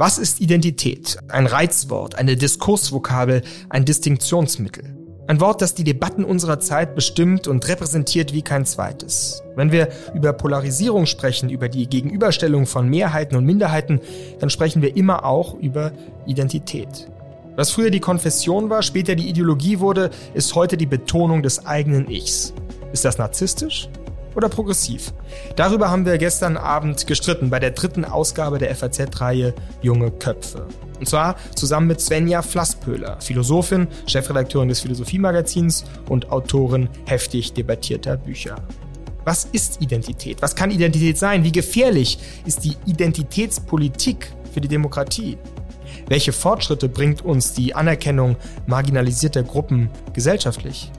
Was ist Identität? Ein Reizwort, eine Diskursvokabel, ein Distinktionsmittel. Ein Wort, das die Debatten unserer Zeit bestimmt und repräsentiert wie kein zweites. Wenn wir über Polarisierung sprechen, über die Gegenüberstellung von Mehrheiten und Minderheiten, dann sprechen wir immer auch über Identität. Was früher die Konfession war, später die Ideologie wurde, ist heute die Betonung des eigenen Ichs. Ist das narzisstisch? Oder progressiv? Darüber haben wir gestern Abend gestritten bei der dritten Ausgabe der FAZ-Reihe Junge Köpfe. Und zwar zusammen mit Svenja Flasspöhler, Philosophin, Chefredakteurin des Philosophiemagazins und Autorin heftig debattierter Bücher. Was ist Identität? Was kann Identität sein? Wie gefährlich ist die Identitätspolitik für die Demokratie? Welche Fortschritte bringt uns die Anerkennung marginalisierter Gruppen gesellschaftlich?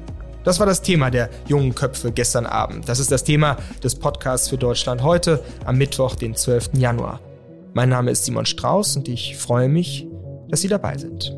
Das war das Thema der jungen Köpfe gestern Abend. Das ist das Thema des Podcasts für Deutschland heute am Mittwoch, den 12. Januar. Mein Name ist Simon Strauß und ich freue mich, dass Sie dabei sind.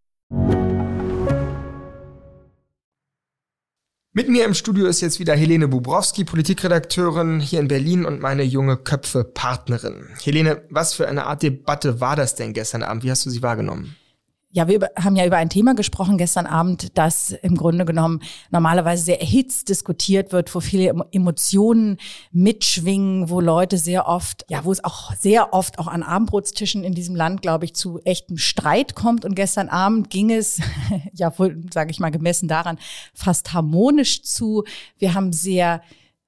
Mit mir im Studio ist jetzt wieder Helene Bubrowski, Politikredakteurin hier in Berlin und meine junge Köpfe-Partnerin. Helene, was für eine Art Debatte war das denn gestern Abend? Wie hast du sie wahrgenommen? Ja, wir haben ja über ein Thema gesprochen gestern Abend, das im Grunde genommen normalerweise sehr erhitzt diskutiert wird, wo viele Emotionen mitschwingen, wo Leute sehr oft, ja, wo es auch sehr oft auch an Abendbrotstischen in diesem Land, glaube ich, zu echtem Streit kommt. Und gestern Abend ging es, ja, wohl, sage ich mal, gemessen daran, fast harmonisch zu. Wir haben sehr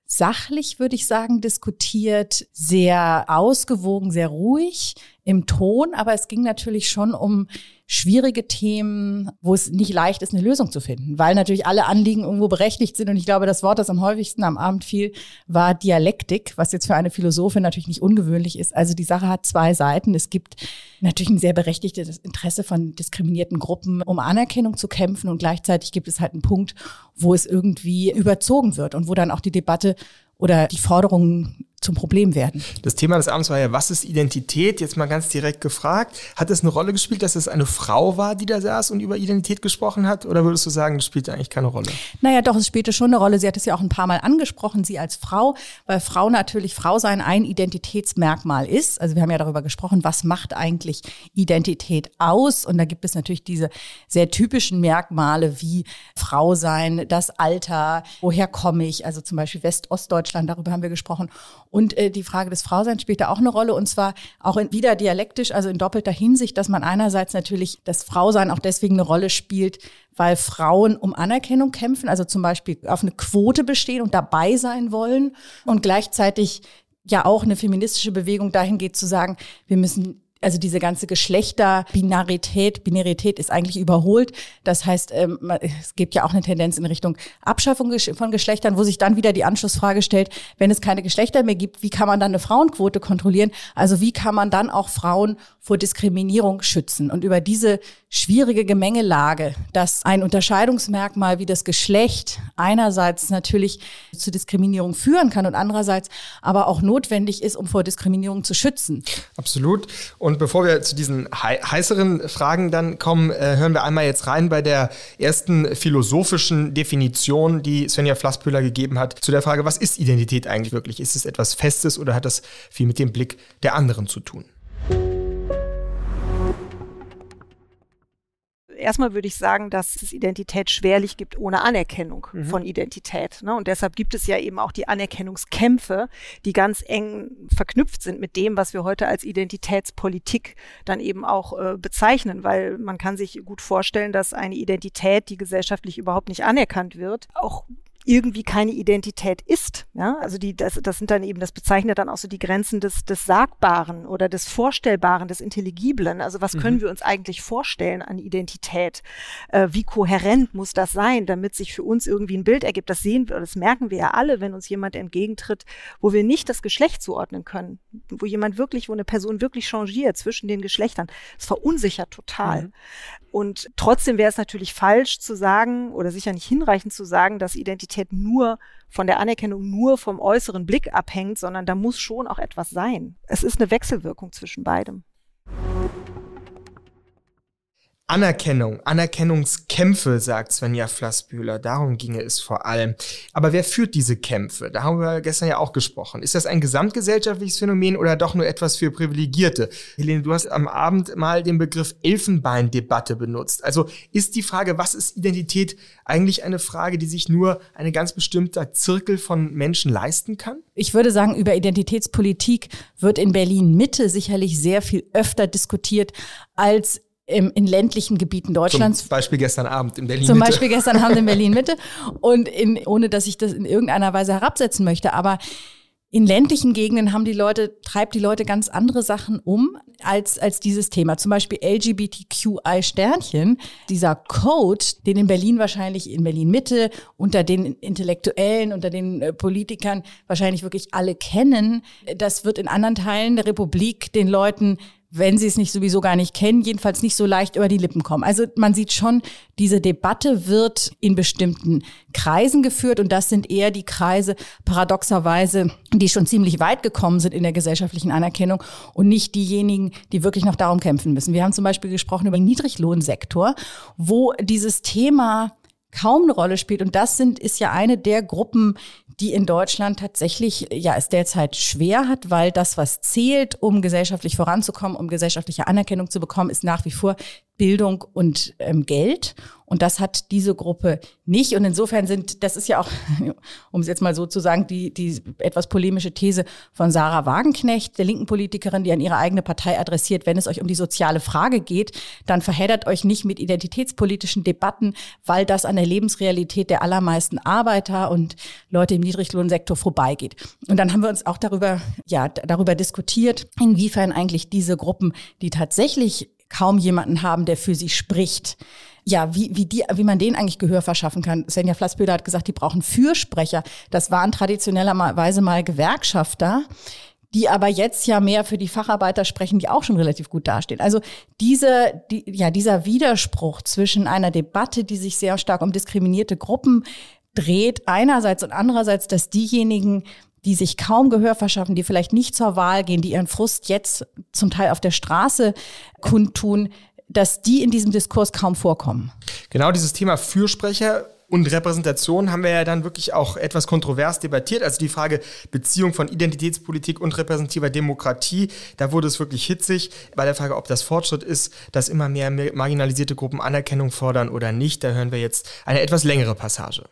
sachlich, würde ich sagen, diskutiert, sehr ausgewogen, sehr ruhig im Ton, aber es ging natürlich schon um schwierige Themen, wo es nicht leicht ist, eine Lösung zu finden, weil natürlich alle Anliegen irgendwo berechtigt sind. Und ich glaube, das Wort, das am häufigsten am Abend fiel, war Dialektik, was jetzt für eine Philosophin natürlich nicht ungewöhnlich ist. Also die Sache hat zwei Seiten. Es gibt natürlich ein sehr berechtigtes Interesse von diskriminierten Gruppen, um Anerkennung zu kämpfen. Und gleichzeitig gibt es halt einen Punkt, wo es irgendwie überzogen wird und wo dann auch die Debatte oder die Forderungen zum Problem werden. Das Thema des Abends war ja, was ist Identität? Jetzt mal ganz direkt gefragt. Hat es eine Rolle gespielt, dass es eine Frau war, die da saß und über Identität gesprochen hat? Oder würdest du sagen, das spielte eigentlich keine Rolle? Naja, doch, es spielte schon eine Rolle. Sie hat es ja auch ein paar Mal angesprochen, sie als Frau, weil Frau natürlich Frau sein ein Identitätsmerkmal ist. Also wir haben ja darüber gesprochen, was macht eigentlich Identität aus? Und da gibt es natürlich diese sehr typischen Merkmale wie Frau sein, das Alter, woher komme ich? Also zum Beispiel West-Ostdeutschland, darüber haben wir gesprochen. Und äh, die Frage des Frauseins spielt da auch eine Rolle und zwar auch in, wieder dialektisch, also in doppelter Hinsicht, dass man einerseits natürlich das Frausein auch deswegen eine Rolle spielt, weil Frauen um Anerkennung kämpfen, also zum Beispiel auf eine Quote bestehen und dabei sein wollen und gleichzeitig ja auch eine feministische Bewegung dahin geht zu sagen, wir müssen also diese ganze Geschlechterbinarität, Binarität ist eigentlich überholt. Das heißt, ähm, es gibt ja auch eine Tendenz in Richtung Abschaffung von Geschlechtern, wo sich dann wieder die Anschlussfrage stellt, wenn es keine Geschlechter mehr gibt, wie kann man dann eine Frauenquote kontrollieren? Also wie kann man dann auch Frauen vor Diskriminierung schützen? Und über diese schwierige Gemengelage, dass ein Unterscheidungsmerkmal wie das Geschlecht einerseits natürlich zu Diskriminierung führen kann und andererseits aber auch notwendig ist, um vor Diskriminierung zu schützen. Absolut. Und bevor wir zu diesen heißeren Fragen dann kommen, äh, hören wir einmal jetzt rein bei der ersten philosophischen Definition, die Svenja Flasspöhler gegeben hat, zu der Frage, was ist Identität eigentlich wirklich? Ist es etwas Festes oder hat das viel mit dem Blick der anderen zu tun? Erstmal würde ich sagen, dass es Identität schwerlich gibt ohne Anerkennung mhm. von Identität. Ne? Und deshalb gibt es ja eben auch die Anerkennungskämpfe, die ganz eng verknüpft sind mit dem, was wir heute als Identitätspolitik dann eben auch äh, bezeichnen, weil man kann sich gut vorstellen, dass eine Identität, die gesellschaftlich überhaupt nicht anerkannt wird, auch irgendwie keine Identität ist. Ja? Also die, das, das sind dann eben, das bezeichnet dann auch so die Grenzen des, des Sagbaren oder des Vorstellbaren, des Intelligiblen. Also was mhm. können wir uns eigentlich vorstellen an Identität? Äh, wie kohärent muss das sein, damit sich für uns irgendwie ein Bild ergibt? Das sehen wir, das merken wir ja alle, wenn uns jemand entgegentritt, wo wir nicht das Geschlecht zuordnen können, wo jemand wirklich, wo eine Person wirklich changiert zwischen den Geschlechtern. Das verunsichert total. Mhm. Und trotzdem wäre es natürlich falsch zu sagen oder sicher nicht hinreichend zu sagen, dass Identität nur von der Anerkennung nur vom äußeren Blick abhängt, sondern da muss schon auch etwas sein. Es ist eine Wechselwirkung zwischen beidem. Anerkennung, Anerkennungskämpfe, sagt Svenja Flassbühler. Darum ginge es vor allem. Aber wer führt diese Kämpfe? Da haben wir gestern ja auch gesprochen. Ist das ein gesamtgesellschaftliches Phänomen oder doch nur etwas für Privilegierte? Helene, du hast am Abend mal den Begriff Elfenbeindebatte benutzt. Also ist die Frage, was ist Identität, eigentlich eine Frage, die sich nur ein ganz bestimmter Zirkel von Menschen leisten kann? Ich würde sagen, über Identitätspolitik wird in Berlin Mitte sicherlich sehr viel öfter diskutiert als im, in ländlichen Gebieten Deutschlands. Zum Beispiel gestern Abend in Berlin. Zum Mitte. Beispiel gestern Abend in Berlin Mitte. Und in, ohne dass ich das in irgendeiner Weise herabsetzen möchte, aber in ländlichen Gegenden haben die Leute, treibt die Leute ganz andere Sachen um als, als dieses Thema. Zum Beispiel LGBTQI-Sternchen, dieser Code, den in Berlin wahrscheinlich in Berlin Mitte unter den Intellektuellen, unter den äh, Politikern wahrscheinlich wirklich alle kennen. Das wird in anderen Teilen der Republik den Leuten wenn sie es nicht sowieso gar nicht kennen, jedenfalls nicht so leicht über die Lippen kommen. Also man sieht schon, diese Debatte wird in bestimmten Kreisen geführt und das sind eher die Kreise paradoxerweise, die schon ziemlich weit gekommen sind in der gesellschaftlichen Anerkennung und nicht diejenigen, die wirklich noch darum kämpfen müssen. Wir haben zum Beispiel gesprochen über den Niedriglohnsektor, wo dieses Thema kaum eine Rolle spielt. Und das sind, ist ja eine der Gruppen, die in Deutschland tatsächlich, ja, es derzeit schwer hat, weil das, was zählt, um gesellschaftlich voranzukommen, um gesellschaftliche Anerkennung zu bekommen, ist nach wie vor Bildung und ähm, Geld. Und das hat diese Gruppe nicht. Und insofern sind, das ist ja auch, um es jetzt mal so zu sagen, die, die etwas polemische These von Sarah Wagenknecht, der linken Politikerin, die an ihre eigene Partei adressiert, wenn es euch um die soziale Frage geht, dann verheddert euch nicht mit identitätspolitischen Debatten, weil das an der Lebensrealität der allermeisten Arbeiter und Leute im Niedriglohnsektor vorbeigeht. Und dann haben wir uns auch darüber, ja, darüber diskutiert, inwiefern eigentlich diese Gruppen, die tatsächlich kaum jemanden haben, der für sie spricht. Ja, wie, wie, die, wie man denen eigentlich Gehör verschaffen kann. Senja Flassböder hat gesagt, die brauchen Fürsprecher. Das waren traditionellerweise mal Gewerkschafter die aber jetzt ja mehr für die Facharbeiter sprechen, die auch schon relativ gut dastehen. Also diese, die, ja, dieser Widerspruch zwischen einer Debatte, die sich sehr stark um diskriminierte Gruppen dreht, einerseits und andererseits, dass diejenigen, die sich kaum Gehör verschaffen, die vielleicht nicht zur Wahl gehen, die ihren Frust jetzt zum Teil auf der Straße kundtun, dass die in diesem Diskurs kaum vorkommen. Genau dieses Thema Fürsprecher und Repräsentation haben wir ja dann wirklich auch etwas kontrovers debattiert. Also die Frage Beziehung von Identitätspolitik und repräsentativer Demokratie, da wurde es wirklich hitzig. Bei der Frage, ob das Fortschritt ist, dass immer mehr marginalisierte Gruppen Anerkennung fordern oder nicht, da hören wir jetzt eine etwas längere Passage.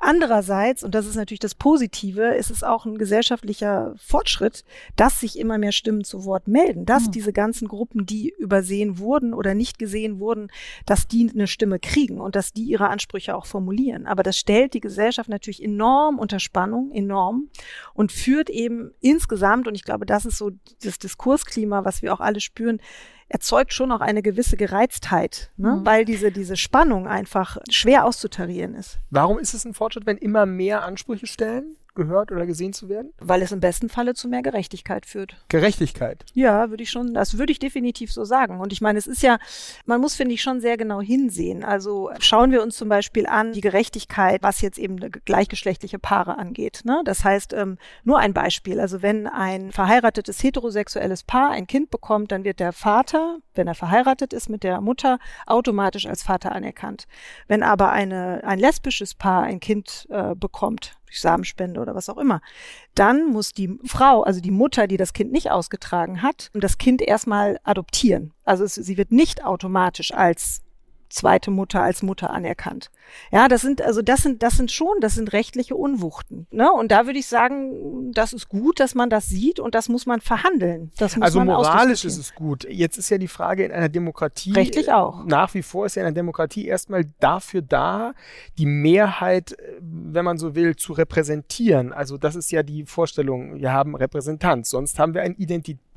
Andererseits, und das ist natürlich das Positive, ist es auch ein gesellschaftlicher Fortschritt, dass sich immer mehr Stimmen zu Wort melden, dass mhm. diese ganzen Gruppen, die übersehen wurden oder nicht gesehen wurden, dass die eine Stimme kriegen und dass die ihre Ansprüche auch formulieren. Aber das stellt die Gesellschaft natürlich enorm unter Spannung, enorm und führt eben insgesamt, und ich glaube, das ist so das Diskursklima, was wir auch alle spüren, erzeugt schon auch eine gewisse Gereiztheit, ne? Mhm. weil diese, diese Spannung einfach schwer auszutarieren ist. Warum ist es ein Fortschritt, wenn immer mehr Ansprüche stellen? Gehört oder gesehen zu werden? Weil es im besten Falle zu mehr Gerechtigkeit führt. Gerechtigkeit? Ja, würde ich schon, das würde ich definitiv so sagen. Und ich meine, es ist ja, man muss, finde ich, schon sehr genau hinsehen. Also schauen wir uns zum Beispiel an die Gerechtigkeit, was jetzt eben gleichgeschlechtliche Paare angeht. Ne? Das heißt, ähm, nur ein Beispiel. Also wenn ein verheiratetes heterosexuelles Paar ein Kind bekommt, dann wird der Vater, wenn er verheiratet ist mit der Mutter, automatisch als Vater anerkannt. Wenn aber eine, ein lesbisches Paar ein Kind äh, bekommt, durch Samenspende oder was auch immer. Dann muss die Frau, also die Mutter, die das Kind nicht ausgetragen hat, das Kind erstmal adoptieren. Also es, sie wird nicht automatisch als zweite Mutter als Mutter anerkannt. Ja, das sind also das sind das sind schon, das sind rechtliche Unwuchten. Ne? Und da würde ich sagen, das ist gut, dass man das sieht und das muss man verhandeln. Das muss also man moralisch ist es gut. Jetzt ist ja die Frage in einer Demokratie rechtlich auch. Nach wie vor ist ja in einer Demokratie erstmal dafür da, die Mehrheit, wenn man so will, zu repräsentieren. Also das ist ja die Vorstellung. Wir haben Repräsentanz, sonst haben wir ein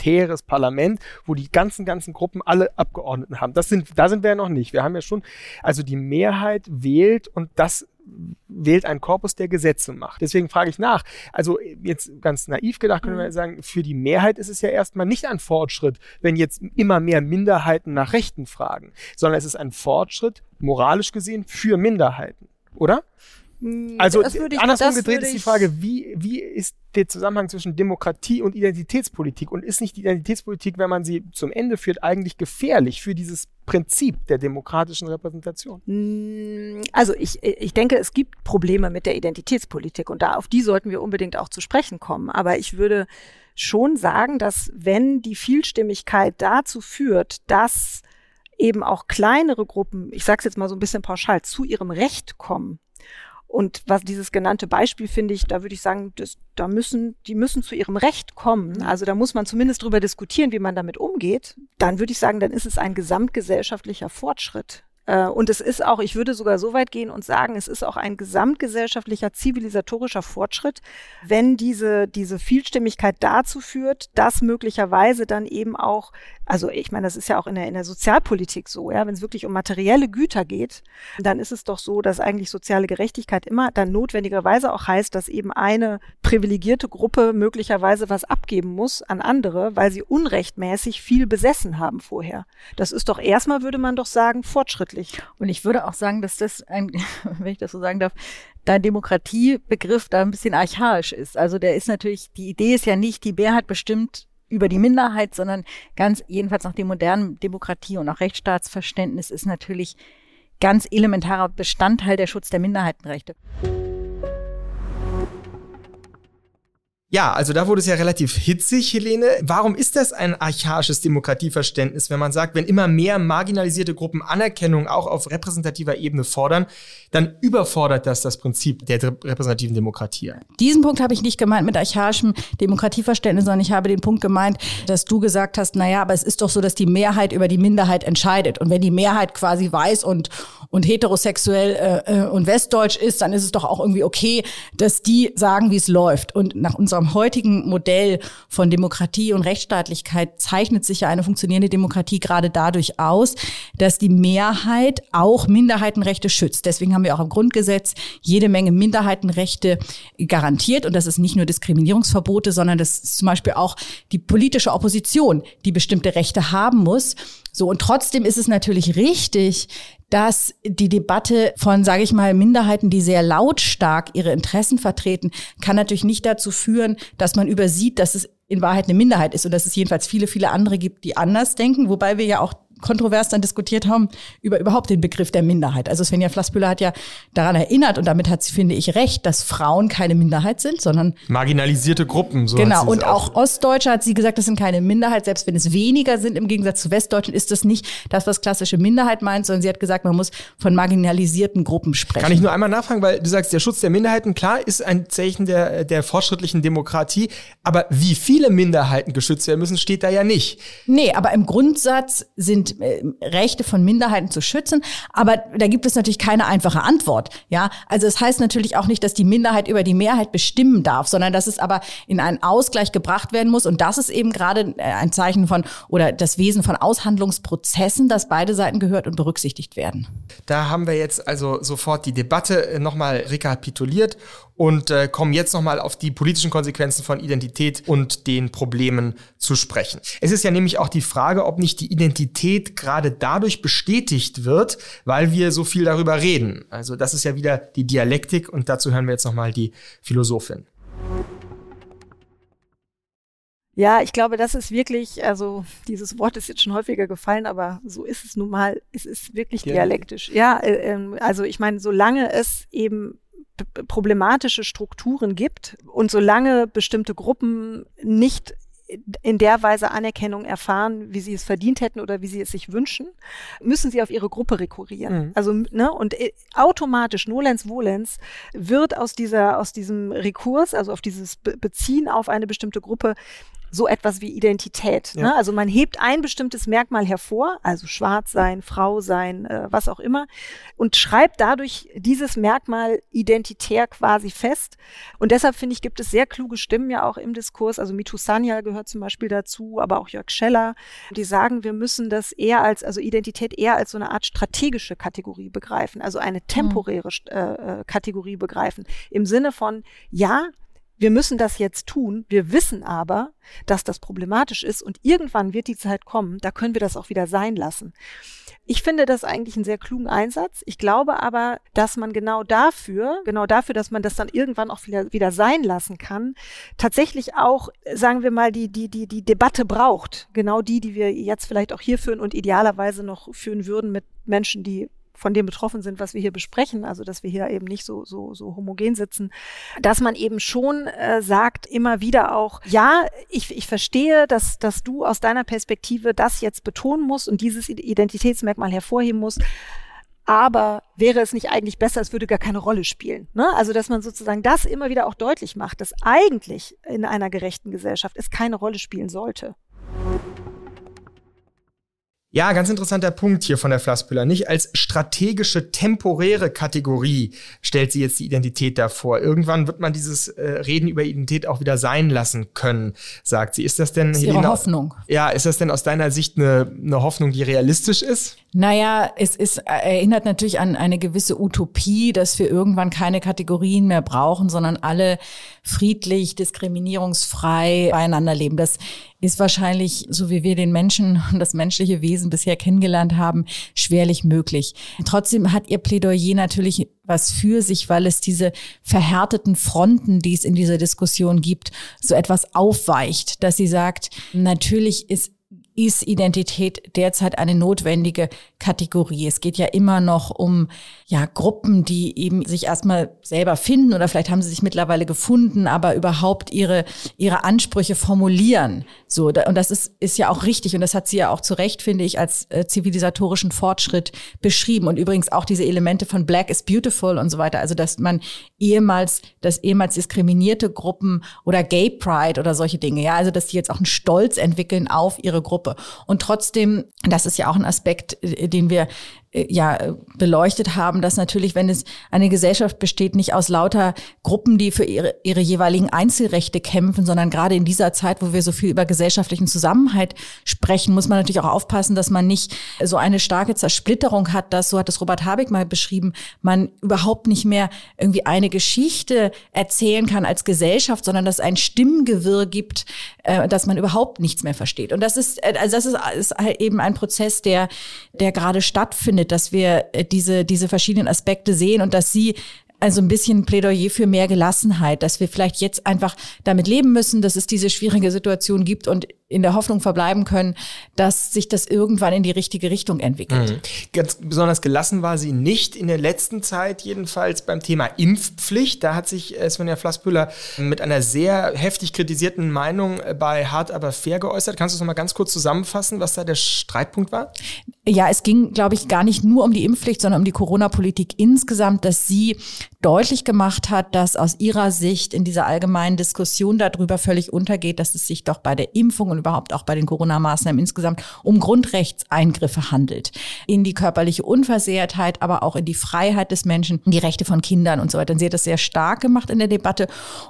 identitäres Parlament, wo die ganzen ganzen Gruppen alle Abgeordneten haben. Das sind da sind wir ja noch nicht. Wir haben ja schon also die Mehrheit wählt wählt und das wählt ein Korpus, der Gesetze macht. Deswegen frage ich nach. Also jetzt ganz naiv gedacht, können wir mhm. sagen, für die Mehrheit ist es ja erstmal nicht ein Fortschritt, wenn jetzt immer mehr Minderheiten nach Rechten fragen, sondern es ist ein Fortschritt, moralisch gesehen, für Minderheiten, oder? Hm, also ich, andersrum gedreht ist die Frage, wie, wie ist der Zusammenhang zwischen Demokratie und Identitätspolitik? Und ist nicht die Identitätspolitik, wenn man sie zum Ende führt, eigentlich gefährlich für dieses Prinzip der demokratischen Repräsentation? Hm, also ich, ich denke, es gibt Probleme mit der Identitätspolitik und da auf die sollten wir unbedingt auch zu sprechen kommen. Aber ich würde schon sagen, dass wenn die Vielstimmigkeit dazu führt, dass eben auch kleinere Gruppen, ich sage es jetzt mal so ein bisschen pauschal, zu ihrem Recht kommen, und was dieses genannte Beispiel finde ich, da würde ich sagen, das, da müssen, die müssen zu ihrem Recht kommen. Mhm. Also da muss man zumindest drüber diskutieren, wie man damit umgeht. Dann würde ich sagen, dann ist es ein gesamtgesellschaftlicher Fortschritt. Äh, und es ist auch, ich würde sogar so weit gehen und sagen, es ist auch ein gesamtgesellschaftlicher zivilisatorischer Fortschritt, wenn diese, diese Vielstimmigkeit dazu führt, dass möglicherweise dann eben auch, also ich meine, das ist ja auch in der, in der Sozialpolitik so, ja, wenn es wirklich um materielle Güter geht, dann ist es doch so, dass eigentlich soziale Gerechtigkeit immer dann notwendigerweise auch heißt, dass eben eine privilegierte Gruppe möglicherweise was abgeben muss an andere, weil sie unrechtmäßig viel besessen haben vorher. Das ist doch erstmal, würde man doch sagen, Fortschritt fortschrittlich. Und ich würde auch sagen, dass das ein, wenn ich das so sagen darf, dein Demokratiebegriff da ein bisschen archaisch ist. Also der ist natürlich, die Idee ist ja nicht, die Mehrheit bestimmt über die Minderheit, sondern ganz, jedenfalls nach dem modernen Demokratie und auch Rechtsstaatsverständnis ist natürlich ganz elementarer Bestandteil der Schutz der Minderheitenrechte. Ja, also da wurde es ja relativ hitzig, Helene. Warum ist das ein archaisches Demokratieverständnis, wenn man sagt, wenn immer mehr marginalisierte Gruppen Anerkennung auch auf repräsentativer Ebene fordern, dann überfordert das das Prinzip der repräsentativen Demokratie? Diesen Punkt habe ich nicht gemeint mit archaischem Demokratieverständnis, sondern ich habe den Punkt gemeint, dass du gesagt hast, naja, aber es ist doch so, dass die Mehrheit über die Minderheit entscheidet. Und wenn die Mehrheit quasi weiß und, und heterosexuell äh, äh und westdeutsch ist, dann ist es doch auch irgendwie okay, dass die sagen, wie es läuft. Und nach unserer unserem heutigen Modell von Demokratie und Rechtsstaatlichkeit zeichnet sich ja eine funktionierende Demokratie gerade dadurch aus, dass die Mehrheit auch Minderheitenrechte schützt. Deswegen haben wir auch im Grundgesetz jede Menge Minderheitenrechte garantiert. Und das ist nicht nur Diskriminierungsverbote, sondern das ist zum Beispiel auch die politische Opposition, die bestimmte Rechte haben muss. So, und trotzdem ist es natürlich richtig, dass die Debatte von, sage ich mal, Minderheiten, die sehr lautstark ihre Interessen vertreten, kann natürlich nicht dazu führen, dass man übersieht, dass es in Wahrheit eine Minderheit ist und dass es jedenfalls viele, viele andere gibt, die anders denken, wobei wir ja auch kontrovers dann diskutiert haben über überhaupt den Begriff der Minderheit. Also Svenja Flassbühler hat ja daran erinnert und damit hat sie, finde ich, recht, dass Frauen keine Minderheit sind, sondern marginalisierte Gruppen. So genau. Und auch, auch Ostdeutsche hat sie gesagt, das sind keine Minderheit. Selbst wenn es weniger sind im Gegensatz zu Westdeutschen, ist das nicht das, was klassische Minderheit meint, sondern sie hat gesagt, man muss von marginalisierten Gruppen sprechen. Kann ich nur einmal nachfragen, weil du sagst, der Schutz der Minderheiten, klar, ist ein Zeichen der, der fortschrittlichen Demokratie. Aber wie viele Minderheiten geschützt werden müssen, steht da ja nicht. Nee, aber im Grundsatz sind äh, Rechte von Minderheiten zu schützen. Aber da gibt es natürlich keine einfache Antwort. Ja, also es das heißt natürlich auch nicht, dass die Minderheit über die Mehrheit bestimmen darf, sondern dass es aber in einen Ausgleich gebracht werden muss. Und das ist eben gerade äh, ein Zeichen von oder das Wesen von Aushandlungsprozessen, dass beide Seiten gehört und berücksichtigt werden. Da haben wir jetzt also sofort die Debatte äh, nochmal rekapituliert und äh, kommen jetzt nochmal auf die politischen Konsequenzen von Identität und den Problemen zu sprechen. Es ist ja nämlich auch die Frage, ob nicht die Identität gerade dadurch bestätigt wird, weil wir so viel darüber reden. Also das ist ja wieder die Dialektik und dazu hören wir jetzt nochmal die Philosophin. Ja, ich glaube, das ist wirklich, also dieses Wort ist jetzt schon häufiger gefallen, aber so ist es nun mal. Es ist wirklich dialektisch. Ja, äh, ähm, also ich meine, solange es eben problematische Strukturen gibt und solange bestimmte Gruppen nicht in der Weise Anerkennung erfahren, wie sie es verdient hätten oder wie sie es sich wünschen, müssen sie auf ihre Gruppe rekurrieren. Mhm. Also, ne, und äh, automatisch, nolens volens, wird aus dieser, aus diesem Rekurs, also auf dieses Beziehen auf eine bestimmte Gruppe, so etwas wie Identität. Ja. Ne? Also man hebt ein bestimmtes Merkmal hervor, also schwarz sein, Frau sein, äh, was auch immer, und schreibt dadurch dieses Merkmal identitär quasi fest. Und deshalb finde ich, gibt es sehr kluge Stimmen ja auch im Diskurs. Also Mitu Sanyal gehört zum Beispiel dazu, aber auch Jörg Scheller, die sagen, wir müssen das eher als, also Identität eher als so eine Art strategische Kategorie begreifen, also eine temporäre äh, äh, Kategorie begreifen. Im Sinne von, ja, wir müssen das jetzt tun. Wir wissen aber, dass das problematisch ist und irgendwann wird die Zeit kommen, da können wir das auch wieder sein lassen. Ich finde das eigentlich einen sehr klugen Einsatz. Ich glaube aber, dass man genau dafür, genau dafür, dass man das dann irgendwann auch wieder, wieder sein lassen kann, tatsächlich auch, sagen wir mal, die, die, die, die Debatte braucht. Genau die, die wir jetzt vielleicht auch hier führen und idealerweise noch führen würden mit Menschen, die von dem betroffen sind, was wir hier besprechen, also dass wir hier eben nicht so, so, so homogen sitzen, dass man eben schon äh, sagt, immer wieder auch, ja, ich, ich verstehe, dass, dass du aus deiner Perspektive das jetzt betonen musst und dieses Identitätsmerkmal hervorheben musst. Aber wäre es nicht eigentlich besser, es würde gar keine Rolle spielen. Ne? Also, dass man sozusagen das immer wieder auch deutlich macht, dass eigentlich in einer gerechten Gesellschaft es keine Rolle spielen sollte. Ja, ganz interessanter Punkt hier von der Flassbüller. Nicht als strategische, temporäre Kategorie stellt sie jetzt die Identität davor. Irgendwann wird man dieses äh, Reden über Identität auch wieder sein lassen können, sagt sie. Ist das denn, das ist Helena, ihre Hoffnung. Ja, ist das denn aus deiner Sicht eine, eine Hoffnung, die realistisch ist? Naja, es ist, äh, erinnert natürlich an eine gewisse Utopie, dass wir irgendwann keine Kategorien mehr brauchen, sondern alle friedlich, diskriminierungsfrei beieinander leben. Das ist wahrscheinlich, so wie wir den Menschen und das menschliche Wesen bisher kennengelernt haben, schwerlich möglich. Trotzdem hat ihr Plädoyer natürlich was für sich, weil es diese verhärteten Fronten, die es in dieser Diskussion gibt, so etwas aufweicht, dass sie sagt, natürlich ist ist Identität derzeit eine notwendige Kategorie. Es geht ja immer noch um ja Gruppen, die eben sich erstmal selber finden oder vielleicht haben sie sich mittlerweile gefunden, aber überhaupt ihre ihre Ansprüche formulieren. So und das ist ist ja auch richtig und das hat sie ja auch zu Recht finde ich als äh, zivilisatorischen Fortschritt beschrieben und übrigens auch diese Elemente von Black is beautiful und so weiter, also dass man ehemals dass ehemals diskriminierte Gruppen oder Gay Pride oder solche Dinge, ja, also dass die jetzt auch einen Stolz entwickeln auf ihre Gruppe und trotzdem, das ist ja auch ein Aspekt, äh, den wir ja beleuchtet haben, dass natürlich, wenn es eine Gesellschaft besteht, nicht aus lauter Gruppen, die für ihre, ihre jeweiligen Einzelrechte kämpfen, sondern gerade in dieser Zeit, wo wir so viel über gesellschaftlichen Zusammenhalt sprechen, muss man natürlich auch aufpassen, dass man nicht so eine starke Zersplitterung hat, dass, so hat es Robert Habeck mal beschrieben, man überhaupt nicht mehr irgendwie eine Geschichte erzählen kann als Gesellschaft, sondern dass ein Stimmgewirr gibt, äh, dass man überhaupt nichts mehr versteht. Und das ist, äh, also das ist, ist halt eben ein Prozess, der, der gerade stattfindet findet, dass wir äh, diese, diese verschiedenen Aspekte sehen und dass sie also ein bisschen Plädoyer für mehr Gelassenheit, dass wir vielleicht jetzt einfach damit leben müssen, dass es diese schwierige Situation gibt und in der Hoffnung verbleiben können, dass sich das irgendwann in die richtige Richtung entwickelt. Mhm. Ganz besonders gelassen war sie nicht in der letzten Zeit, jedenfalls beim Thema Impfpflicht. Da hat sich äh, Svenja Flassbüller mit einer sehr heftig kritisierten Meinung äh, bei Hart aber fair geäußert. Kannst du es nochmal ganz kurz zusammenfassen, was da der Streitpunkt war? Ja, es ging, glaube ich, gar nicht nur um die Impfpflicht, sondern um die Corona-Politik insgesamt, dass sie deutlich gemacht hat, dass aus ihrer Sicht in dieser allgemeinen Diskussion darüber völlig untergeht, dass es sich doch bei der Impfung und überhaupt auch bei den Corona-Maßnahmen insgesamt um Grundrechtseingriffe handelt. In die körperliche Unversehrtheit, aber auch in die Freiheit des Menschen, in die Rechte von Kindern und so weiter. Und sie hat das sehr stark gemacht in der Debatte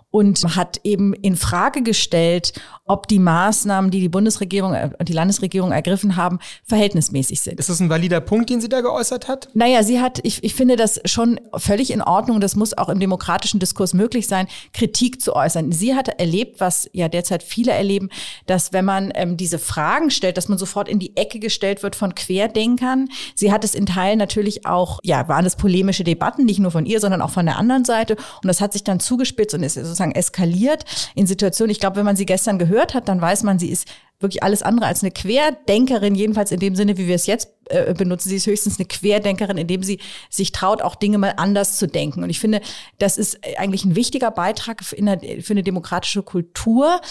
und hat eben in Frage gestellt, ob die Maßnahmen, die die Bundesregierung und äh, die Landesregierung ergriffen haben, verhältnismäßig sind. Ist das ein valider Punkt, den sie da geäußert hat? Naja, sie hat, ich, ich finde das schon völlig in Ordnung. Das muss auch im demokratischen Diskurs möglich sein, Kritik zu äußern. Sie hat erlebt, was ja derzeit viele erleben, dass wenn man ähm, diese Fragen stellt, dass man sofort in die Ecke gestellt wird von Querdenkern. Sie hat es in Teilen natürlich auch, ja, waren es polemische Debatten, nicht nur von ihr, sondern auch von der anderen Seite. Und das hat sich dann zugespitzt und ist sozusagen eskaliert in Situationen. Ich glaube, wenn man sie gestern gehört hat, dann weiß man, sie ist wirklich alles andere als eine Querdenkerin, jedenfalls in dem Sinne, wie wir es jetzt äh, benutzen. Sie ist höchstens eine Querdenkerin, indem sie sich traut, auch Dinge mal anders zu denken. Und ich finde, das ist eigentlich ein wichtiger Beitrag für eine, für eine demokratische Kultur.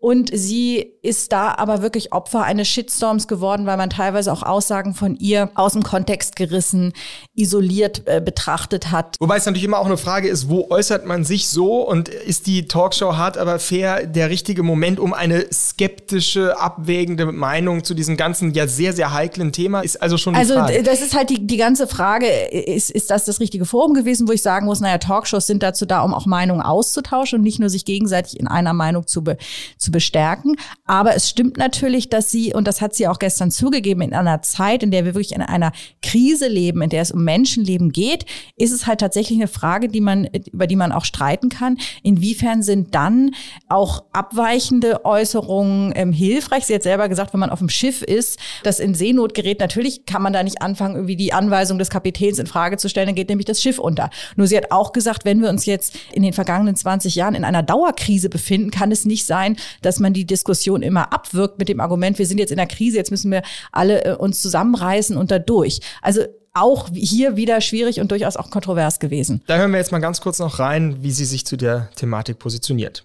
Und sie ist da aber wirklich Opfer eines Shitstorms geworden, weil man teilweise auch Aussagen von ihr aus dem Kontext gerissen, isoliert äh, betrachtet hat. Wobei es natürlich immer auch eine Frage ist, wo äußert man sich so und ist die Talkshow hart aber fair der richtige Moment, um eine skeptische, abwägende Meinung zu diesem ganzen ja sehr, sehr heiklen Thema? Ist also schon Also Frage. das ist halt die, die ganze Frage, ist, ist das das richtige Forum gewesen, wo ich sagen muss, naja, Talkshows sind dazu da, um auch Meinungen auszutauschen und nicht nur sich gegenseitig in einer Meinung zu, be, zu bestärken. Aber es stimmt natürlich, dass sie, und das hat sie auch gestern zugegeben, in einer Zeit, in der wir wirklich in einer Krise leben, in der es um Menschenleben geht, ist es halt tatsächlich eine Frage, die man, über die man auch streiten kann. Inwiefern sind dann auch abweichende Äußerungen ähm, hilfreich? Sie hat selber gesagt, wenn man auf dem Schiff ist, das in Seenot gerät, natürlich kann man da nicht anfangen, irgendwie die Anweisung des Kapitäns in Frage zu stellen, dann geht nämlich das Schiff unter. Nur sie hat auch gesagt, wenn wir uns jetzt in den vergangenen 20 Jahren in einer Dauerkrise befinden, kann es nicht sein, dass man die Diskussion immer abwirkt mit dem Argument, wir sind jetzt in der Krise, jetzt müssen wir alle äh, uns zusammenreißen und da durch. Also auch hier wieder schwierig und durchaus auch kontrovers gewesen. Da hören wir jetzt mal ganz kurz noch rein, wie sie sich zu der Thematik positioniert.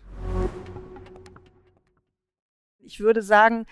Ich würde sagen,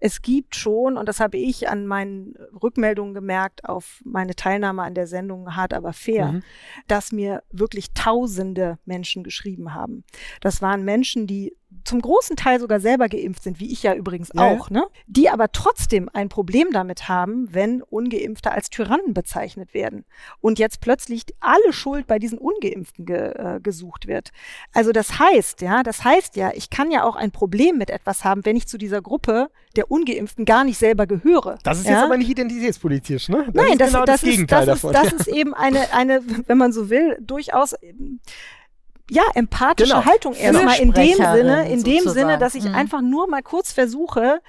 es gibt schon, und das habe ich an meinen Rückmeldungen gemerkt auf meine Teilnahme an der Sendung Hart aber fair, mhm. dass mir wirklich tausende Menschen geschrieben haben. Das waren Menschen, die zum großen Teil sogar selber geimpft sind, wie ich ja übrigens ja. auch, ne? die aber trotzdem ein Problem damit haben, wenn Ungeimpfte als Tyrannen bezeichnet werden und jetzt plötzlich alle Schuld bei diesen Ungeimpften ge, äh, gesucht wird. Also das heißt, ja, das heißt ja, ich kann ja auch ein Problem mit etwas haben, wenn ich zu dieser Gruppe der Ungeimpften gar nicht selber gehöre. Das ist ja? jetzt aber nicht identitätspolitisch, ne? Das Nein, das, genau das, das, Gegenteil ist, das davon. Ist, das ist eben eine, eine, wenn man so will, durchaus ja, empathische genau. Haltung erstmal in dem Sinne, in dem Sinne, dass ich mhm. einfach nur mal kurz versuche,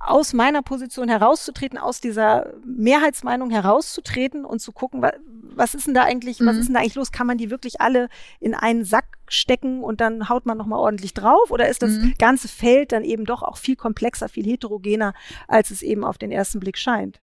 aus meiner Position herauszutreten, aus dieser Mehrheitsmeinung herauszutreten und zu gucken, was, was ist denn da eigentlich, mhm. was ist denn da eigentlich los? Kann man die wirklich alle in einen Sack stecken und dann haut man nochmal ordentlich drauf? Oder ist das mhm. ganze Feld dann eben doch auch viel komplexer, viel heterogener, als es eben auf den ersten Blick scheint?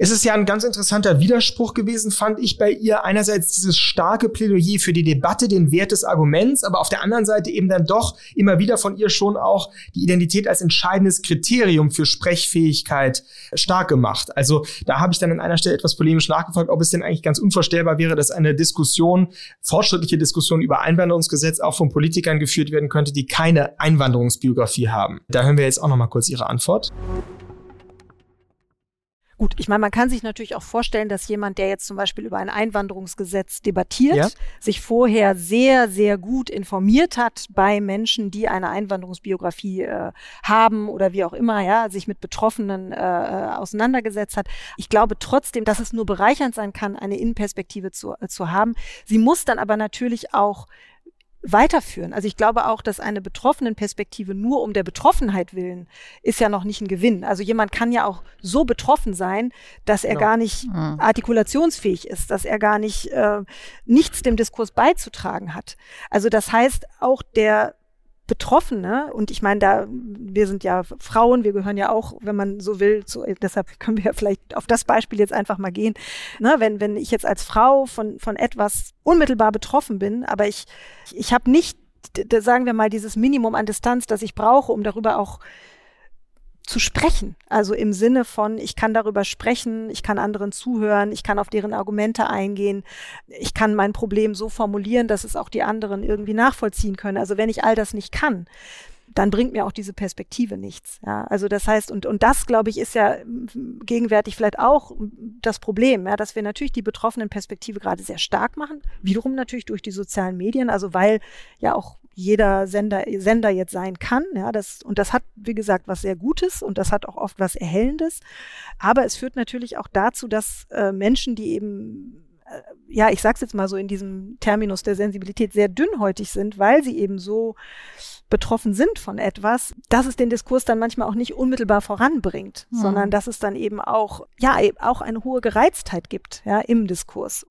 Es ist ja ein ganz interessanter Widerspruch gewesen, fand ich bei ihr. Einerseits dieses starke Plädoyer für die Debatte, den Wert des Arguments, aber auf der anderen Seite eben dann doch immer wieder von ihr schon auch die Identität als entscheidendes Kriterium für Sprechfähigkeit stark gemacht. Also da habe ich dann an einer Stelle etwas polemisch nachgefragt, ob es denn eigentlich ganz unvorstellbar wäre, dass eine Diskussion, fortschrittliche Diskussion über Einwanderungsgesetz auch von Politikern geführt werden könnte, die keine Einwanderungsbiografie haben. Da hören wir jetzt auch noch mal kurz ihre Antwort. Gut, ich meine, man kann sich natürlich auch vorstellen, dass jemand, der jetzt zum Beispiel über ein Einwanderungsgesetz debattiert, ja. sich vorher sehr, sehr gut informiert hat bei Menschen, die eine Einwanderungsbiografie äh, haben oder wie auch immer, ja, sich mit Betroffenen äh, äh auseinandergesetzt hat. Ich glaube trotzdem, dass es nur bereichernd sein kann, eine Innenperspektive zu, äh, zu haben. Sie muss dann aber natürlich auch weiterführen. Also ich glaube auch, dass eine betroffenen Perspektive nur um der Betroffenheit willen ist ja noch nicht ein Gewinn. Also jemand kann ja auch so betroffen sein, dass er genau. gar nicht mhm. artikulationsfähig ist, dass er gar nicht äh, nichts dem Diskurs beizutragen hat. Also das heißt, auch der Betroffene, und ich meine, da, wir sind ja Frauen, wir gehören ja auch, wenn man so will, zu, deshalb können wir ja vielleicht auf das Beispiel jetzt einfach mal gehen. Ne, wenn, wenn ich jetzt als Frau von, von etwas unmittelbar betroffen bin, aber ich, ich habe nicht, sagen wir mal, dieses Minimum an Distanz, das ich brauche, um darüber auch zu sprechen. Also im Sinne von, ich kann darüber sprechen, ich kann anderen zuhören, ich kann auf deren Argumente eingehen, ich kann mein Problem so formulieren, dass es auch die anderen irgendwie nachvollziehen können. Also wenn ich all das nicht kann, dann bringt mir auch diese Perspektive nichts. Ja, also das heißt, und, und das, glaube ich, ist ja gegenwärtig vielleicht auch das Problem, ja, dass wir natürlich die betroffenen Perspektive gerade sehr stark machen, wiederum natürlich durch die sozialen Medien, also weil ja auch jeder Sender, Sender jetzt sein kann. Ja, das, und das hat, wie gesagt, was sehr Gutes und das hat auch oft was Erhellendes. Aber es führt natürlich auch dazu, dass äh, Menschen, die eben äh, ja, ich sag's jetzt mal so in diesem Terminus der Sensibilität sehr dünnhäutig sind, weil sie eben so betroffen sind von etwas, dass es den Diskurs dann manchmal auch nicht unmittelbar voranbringt, hm. sondern dass es dann eben auch, ja, eben auch eine hohe Gereiztheit gibt, ja, im Diskurs.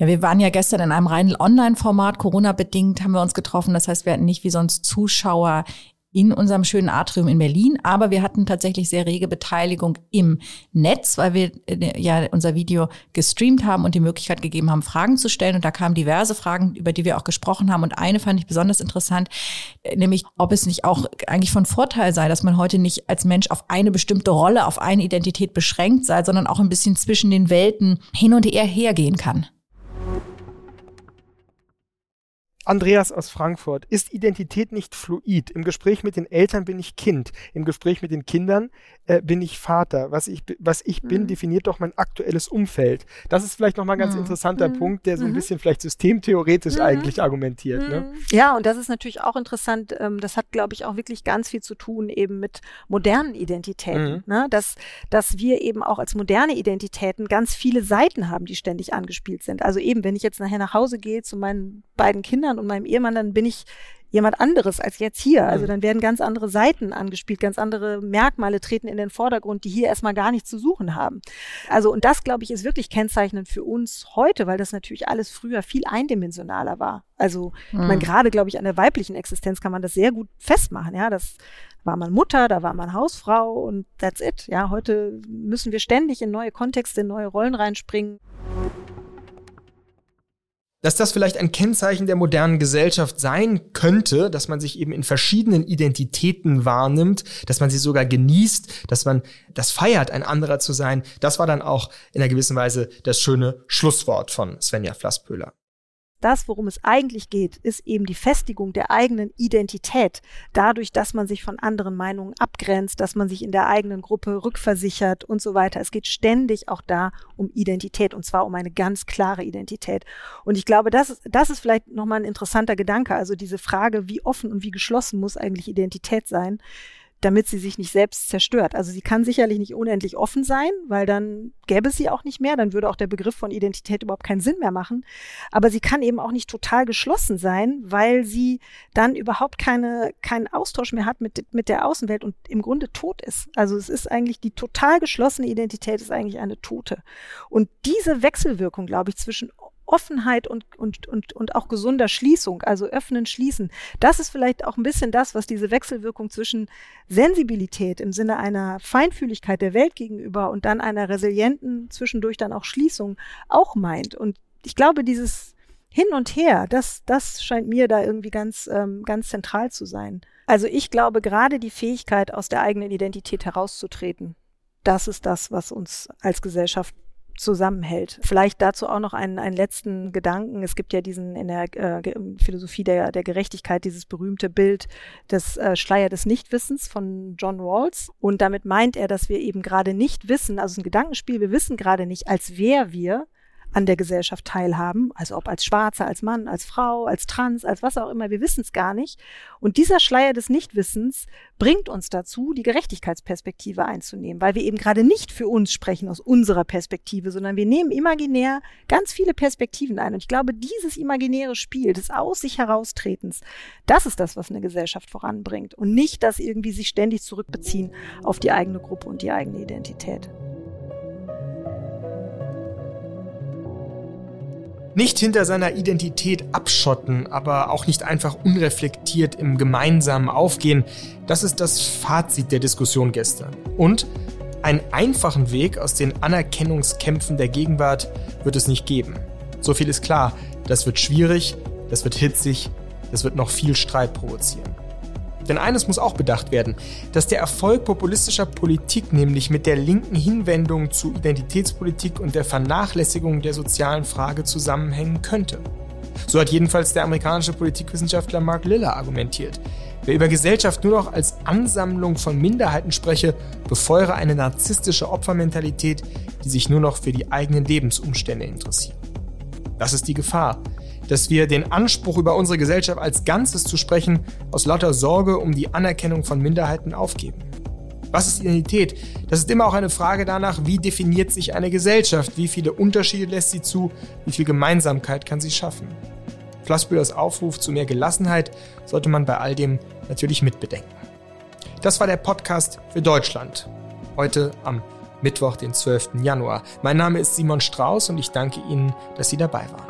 Ja, wir waren ja gestern in einem reinen Online-Format, Corona-bedingt haben wir uns getroffen. Das heißt, wir hatten nicht wie sonst Zuschauer in unserem schönen Atrium in Berlin, aber wir hatten tatsächlich sehr rege Beteiligung im Netz, weil wir äh, ja unser Video gestreamt haben und die Möglichkeit gegeben haben, Fragen zu stellen. Und da kamen diverse Fragen, über die wir auch gesprochen haben. Und eine fand ich besonders interessant, äh, nämlich ob es nicht auch eigentlich von Vorteil sei, dass man heute nicht als Mensch auf eine bestimmte Rolle, auf eine Identität beschränkt sei, sondern auch ein bisschen zwischen den Welten hin und her hergehen kann. Andreas aus Frankfurt, ist Identität nicht fluid? Im Gespräch mit den Eltern bin ich Kind, im Gespräch mit den Kindern äh, bin ich Vater. Was ich, was ich bin, mhm. definiert doch mein aktuelles Umfeld. Das ist vielleicht nochmal ein ganz mhm. interessanter mhm. Punkt, der so ein mhm. bisschen vielleicht systemtheoretisch mhm. eigentlich argumentiert. Ne? Mhm. Ja, und das ist natürlich auch interessant. Ähm, das hat, glaube ich, auch wirklich ganz viel zu tun eben mit modernen Identitäten. Ne? Dass, dass wir eben auch als moderne Identitäten ganz viele Seiten haben, die ständig angespielt sind. Also eben, wenn ich jetzt nachher nach Hause gehe zu meinen beiden Kindern und meinem Ehemann, dann bin ich jemand anderes als jetzt hier. Also mhm. dann werden ganz andere Seiten angespielt, ganz andere Merkmale treten in den Vordergrund, die hier erstmal gar nichts zu suchen haben. Also und das, glaube ich, ist wirklich kennzeichnend für uns heute, weil das natürlich alles früher viel eindimensionaler war. Also mhm. man gerade, glaube ich, an der weiblichen Existenz kann man das sehr gut festmachen. Ja, das war man Mutter, da war man Hausfrau und that's it. Ja, heute müssen wir ständig in neue Kontexte, in neue Rollen reinspringen dass das vielleicht ein Kennzeichen der modernen Gesellschaft sein könnte, dass man sich eben in verschiedenen Identitäten wahrnimmt, dass man sie sogar genießt, dass man das feiert, ein anderer zu sein. Das war dann auch in einer gewissen Weise das schöne Schlusswort von Svenja Flasspöhler das, worum es eigentlich geht, ist eben die Festigung der eigenen Identität, dadurch, dass man sich von anderen Meinungen abgrenzt, dass man sich in der eigenen Gruppe rückversichert und so weiter. Es geht ständig auch da um Identität und zwar um eine ganz klare Identität. Und ich glaube, das ist, das ist vielleicht nochmal ein interessanter Gedanke. Also diese Frage, wie offen und wie geschlossen muss eigentlich Identität sein? Damit sie sich nicht selbst zerstört. Also sie kann sicherlich nicht unendlich offen sein, weil dann gäbe es sie auch nicht mehr, dann würde auch der Begriff von Identität überhaupt keinen Sinn mehr machen. Aber sie kann eben auch nicht total geschlossen sein, weil sie dann überhaupt keine, keinen Austausch mehr hat mit, mit der Außenwelt und im Grunde tot ist. Also es ist eigentlich die total geschlossene Identität ist eigentlich eine tote. Und diese Wechselwirkung, glaube ich, zwischen Offenheit und, und, und, und auch gesunder Schließung, also öffnen, schließen. Das ist vielleicht auch ein bisschen das, was diese Wechselwirkung zwischen Sensibilität im Sinne einer Feinfühligkeit der Welt gegenüber und dann einer resilienten, zwischendurch dann auch Schließung auch meint. Und ich glaube, dieses Hin und Her, das, das scheint mir da irgendwie ganz, ähm, ganz zentral zu sein. Also ich glaube, gerade die Fähigkeit, aus der eigenen Identität herauszutreten, das ist das, was uns als Gesellschaft zusammenhält. Vielleicht dazu auch noch einen, einen letzten Gedanken. Es gibt ja diesen in der äh, Philosophie der, der Gerechtigkeit dieses berühmte Bild des äh, Schleier des Nichtwissens von John Rawls. Und damit meint er, dass wir eben gerade nicht wissen, also ein Gedankenspiel, wir wissen gerade nicht, als wer wir, an der Gesellschaft teilhaben, also ob als Schwarzer, als Mann, als Frau, als Trans, als was auch immer, wir wissen es gar nicht. Und dieser Schleier des Nichtwissens bringt uns dazu, die Gerechtigkeitsperspektive einzunehmen, weil wir eben gerade nicht für uns sprechen aus unserer Perspektive, sondern wir nehmen imaginär ganz viele Perspektiven ein. Und ich glaube, dieses imaginäre Spiel des Aus sich heraustretens, das ist das, was eine Gesellschaft voranbringt und nicht das irgendwie sich ständig zurückbeziehen auf die eigene Gruppe und die eigene Identität. Nicht hinter seiner Identität abschotten, aber auch nicht einfach unreflektiert im gemeinsamen Aufgehen, das ist das Fazit der Diskussion gestern. Und einen einfachen Weg aus den Anerkennungskämpfen der Gegenwart wird es nicht geben. So viel ist klar, das wird schwierig, das wird hitzig, das wird noch viel Streit provozieren. Denn eines muss auch bedacht werden, dass der Erfolg populistischer Politik nämlich mit der linken Hinwendung zu Identitätspolitik und der Vernachlässigung der sozialen Frage zusammenhängen könnte. So hat jedenfalls der amerikanische Politikwissenschaftler Mark Liller argumentiert. Wer über Gesellschaft nur noch als Ansammlung von Minderheiten spreche, befeuere eine narzisstische Opfermentalität, die sich nur noch für die eigenen Lebensumstände interessiert. Das ist die Gefahr, dass wir den Anspruch, über unsere Gesellschaft als Ganzes zu sprechen, aus lauter Sorge um die Anerkennung von Minderheiten aufgeben. Was ist Identität? Das ist immer auch eine Frage danach, wie definiert sich eine Gesellschaft, wie viele Unterschiede lässt sie zu, wie viel Gemeinsamkeit kann sie schaffen. Flassbühlers Aufruf zu mehr Gelassenheit sollte man bei all dem natürlich mitbedenken. Das war der Podcast für Deutschland. Heute am Mittwoch, den 12. Januar. Mein Name ist Simon Strauß und ich danke Ihnen, dass Sie dabei waren.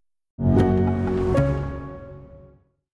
you.